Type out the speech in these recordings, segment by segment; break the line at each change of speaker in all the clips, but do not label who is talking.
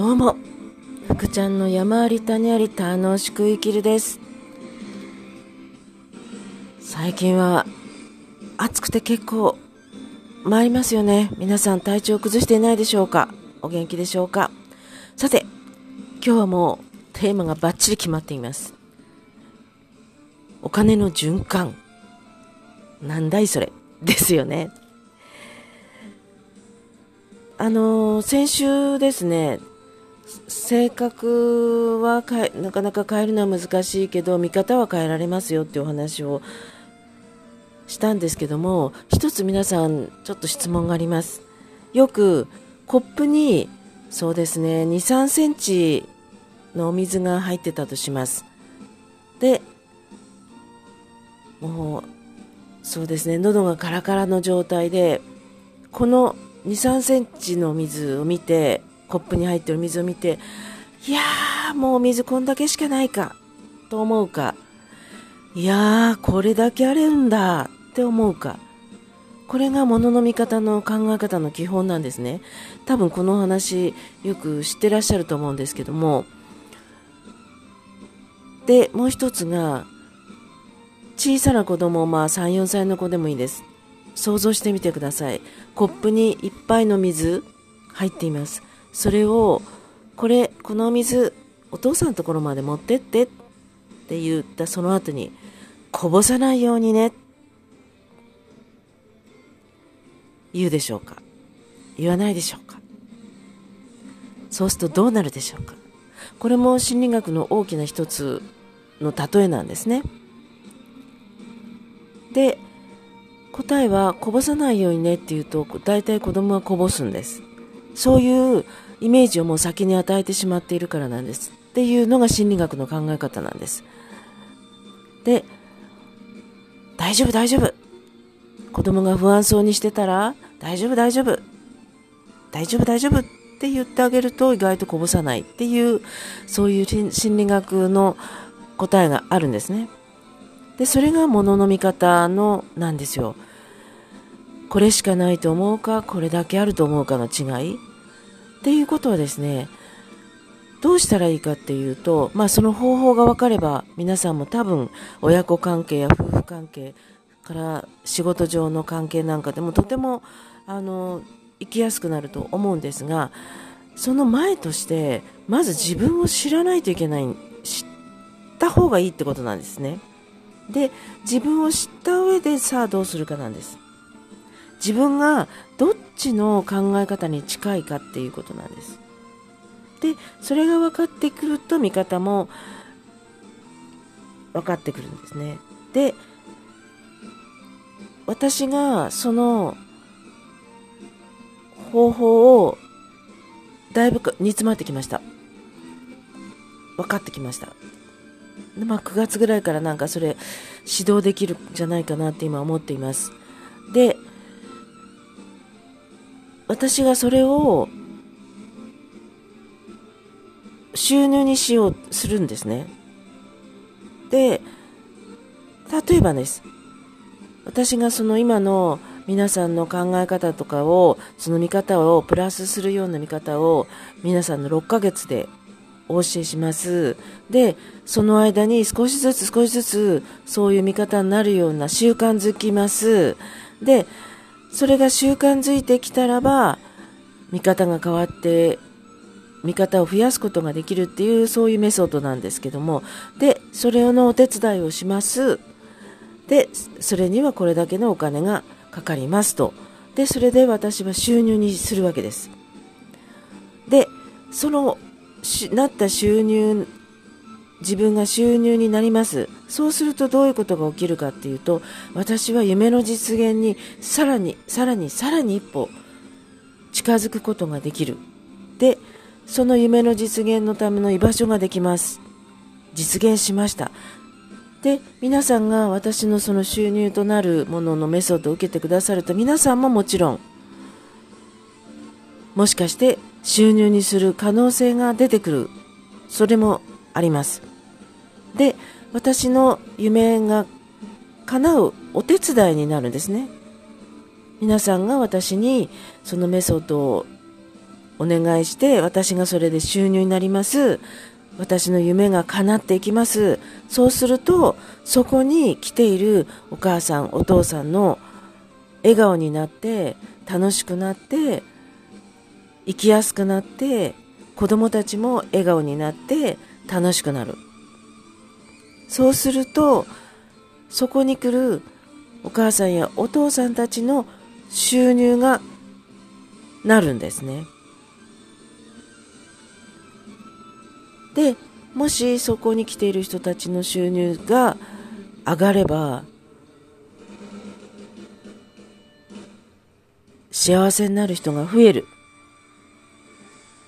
どうも、福ちゃんの山あり谷あり楽しく生きるです。最近は暑くて結構参りますよね。皆さん体調崩していないでしょうか？お元気でしょうか？さて、今日はもうテーマがバッチリ決まっています。お金の循環。なんだいそれ？ですよね。あの先週ですね、性格は変えなかなか変えるのは難しいけど見方は変えられますよっていうお話をしたんですけども一つ皆さんちょっと質問があります。よくコップにそうですね2 3センチのお水が入ってたとします。でもうそうですね喉がカラカラの状態でこの2 3センチの水を見てコップに入ってる水を見ていやーもう水こんだけしかないかと思うかいやーこれだけあるんだって思うか。これが物の見方の考え方の基本なんですね。多分この話よく知ってらっしゃると思うんですけども。でもう一つが小さな子供まあ34歳の子でもいいです。想像してみてください。コップにいっぱいの水入っています。それをこれこの水お父さんのところまで持ってってって言ったその後にこぼさないようにね。言うでしょうか。言わないでしょうか。そうするとどうなるでしょうか。これも心理学の大きな一つの例えなんですね。で答えはこぼさないようにねって言うと大体子供はこぼすんです。そういうイメージをもう先に与えてしまっているからなんですっていうのが心理学の考え方なんです。で大丈夫大丈夫。子供が不安そうにしてたら大丈夫大丈夫。大丈夫大丈夫。って言ってあげると意外とこぼさないっていうそういう心理学の答えがあるんですね。でそれが物の見方のなんですよ。これしかないと思うかこれだけあると思うかの違い。っていうことはですねどうしたらいいかっていうと、まあ、その方法が分かれば皆さんも多分親子関係や夫婦関係から仕事上の関係なんかでもとてもあの生きやすくなると思うんですがその前としてまず自分を知らないといけない知った方がいいってことなんですね。で自分を知った上でさあどうするかなんです。自分がどっちの考え方に近いかっていうことなんです。でそれが分かってくると見方も分かってくるんですね。で私がその方法をだいぶ煮詰まってきました。分かってきました。でまあ、9月ぐらいからなんかそれ指導できるんじゃないかなって今思っています。私がそれを収入にしようするんですね。で例えばです。私がその今の皆さんの考え方とかをその見方をプラスするような見方を皆さんの6ヶ月でお教えします。でその間に少しずつ少しずつそういう見方になるような習慣づきます。でそれが習慣づいてきたらば見方が変わって見方を増やすことができるっていうそういうメソッドなんですけども。でそれのお手伝いをします。でそれにはこれだけのお金がかかりますと。でそれで私は収入にするわけです。でそのなった収入自分が収入になります。そうするとどういうことが起きるかっていうと私は夢の実現にさらにさらにさらに一歩近づくことができる。でその夢の実現のための居場所ができます。実現しました。で皆さんが私のその収入となるもののメソッドを受けてくださると皆さんももちろんもしかして収入にする可能性が出てくる。それもあります。で私の夢が叶うお手伝いになるんですね。皆さんが私にそのメソッドをお願いして私がそれで収入になります。私の夢が叶っていきます。そうするとそこに来ているお母さんお父さんの笑顔になって楽しくなって生きやすくなって子供たちも笑顔になって楽しくなる。そうするとそこに来るお母さんやお父さんたちの収入がなるんですね。でもしそこに来ている人たちの収入が上がれば幸せになる人が増える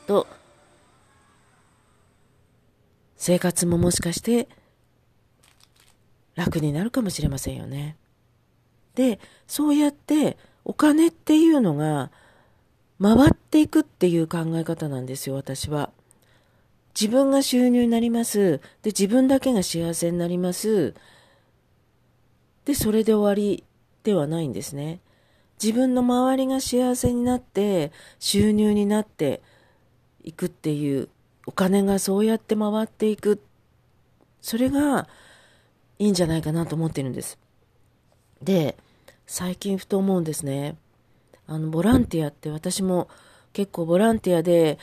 と生活ももしかして楽になるかもしれませんよね。でそうやってお金っていうのが回っていくっていう考え方なんですよ私は。自分が収入になります。で、自分だけが幸せになります。で、それで終わりではないんですね。自分の周りが幸せになって、収入になっていくっていう、お金がそうやって回っていく。それがいいんじゃないかなと思ってるんです。で、最近ふと思うんですね。あの、ボランティアって私も結構ボランティアで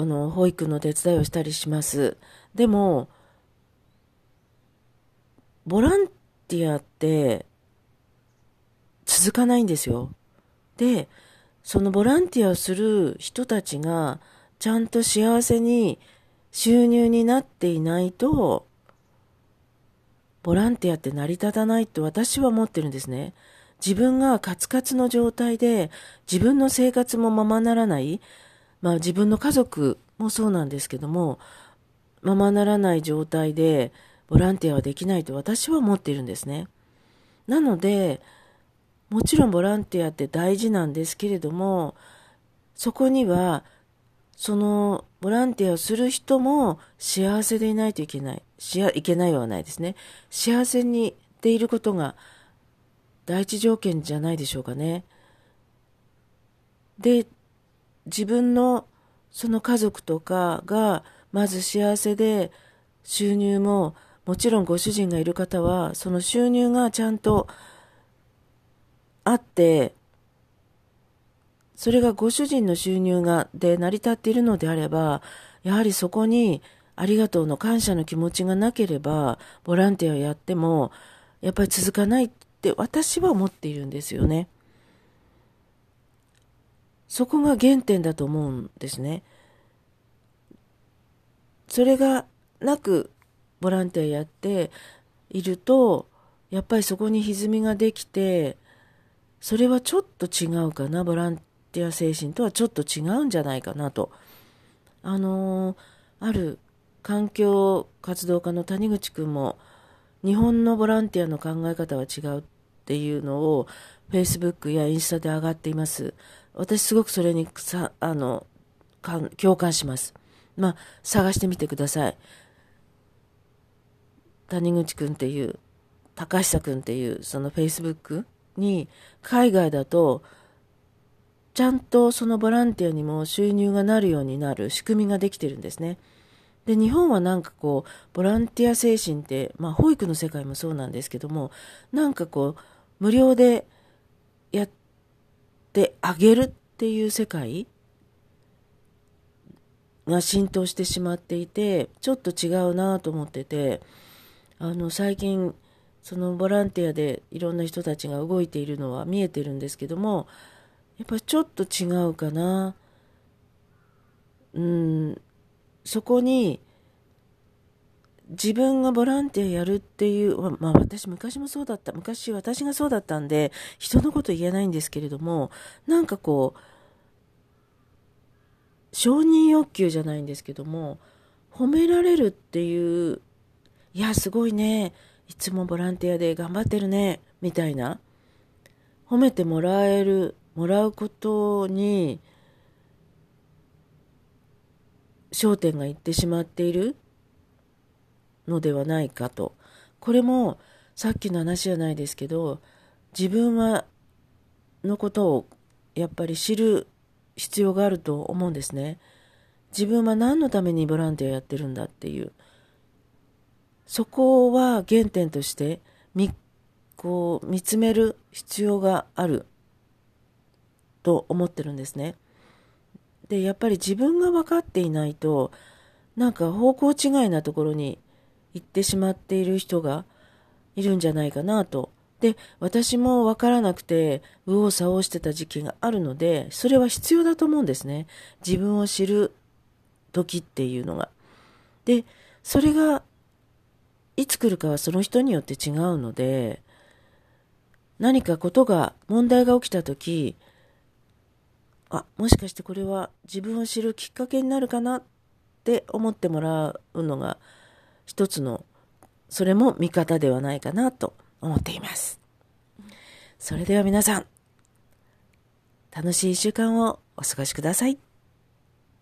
あの、保育の手伝いをしたりします。でも、ボランティアって続かないんですよ。で、そのボランティアをする人たちがちゃんと幸せに収入になっていないと、ボランティアって成り立たないと私は思ってるんですね。自分がカツカツの状態で自分の生活もままならない。まあ自分の家族もそうなんですけども、ままならない状態でボランティアはできないと私は思っているんですね。なので、もちろんボランティアって大事なんですけれども、そこには、そのボランティアをする人も幸せでいないといけない。しやいけないはないですね。幸せにでいることが第一条件じゃないでしょうかね。で、自分のその家族とかがまず幸せで収入ももちろんご主人がいる方はその収入がちゃんとあってそれがご主人の収入がで成り立っているのであればやはりそこにありがとうの感謝の気持ちがなければボランティアやってもやっぱり続かないって私は思っているんですよね。そこが原点だと思うんですね。それがなくボランティアやっていると、やっぱりそこに歪みができて、それはちょっと違うかな、ボランティア精神とはちょっと違うんじゃないかなと。あのー、ある環境活動家の谷口くんも、日本のボランティアの考え方は違うっていうのを、Facebook やインスタで上がっています。私すごくそれにさ、あの、共感します。まあ、探してみてください。谷口くんっていう、高久くんっていう、その Facebook に、海外だと、ちゃんとそのボランティアにも収入がなるようになる仕組みができてるんですね。で、日本はなんかこう、ボランティア精神って、まあ、保育の世界もそうなんですけども、なんかこう、無料でやってあげるっていう世界が浸透してしまっていてちょっと違うなと思っててあの最近そのボランティアでいろんな人たちが動いているのは見えてるんですけどもやっぱちょっと違うかな。うん。そこに自分がボランティアやるっていう、まあ私昔もそうだった。昔私がそうだったんで、人のこと言えないんですけれども、なんかこう、承認欲求じゃないんですけども、褒められるっていう、いや、すごいね。いつもボランティアで頑張ってるね。みたいな。褒めてもらえる、もらうことに、焦点がいってしまっているのではないかと。これもさっきの話じゃないですけど、自分は、のことをやっぱり知る必要があると思うんですね。自分は何のためにボランティアやってるんだっていう。そこは原点としてみ、こう、見つめる必要があると思ってるんですね。で、やっぱり自分が分かっていないと、なんか方向違いなところに行ってしまっている人がいるんじゃないかなと。で、私も分からなくて、右往左往してた時期があるので、それは必要だと思うんですね。自分を知る時っていうのが。で、それが、いつ来るかはその人によって違うので、何かことが、問題が起きた時、あ、もしかしてこれは自分を知るきっかけになるかなって思ってもらうのが、一つの、それも見方ではないかなと思っています。それでは皆さん、楽しい一週間をお過ごしください。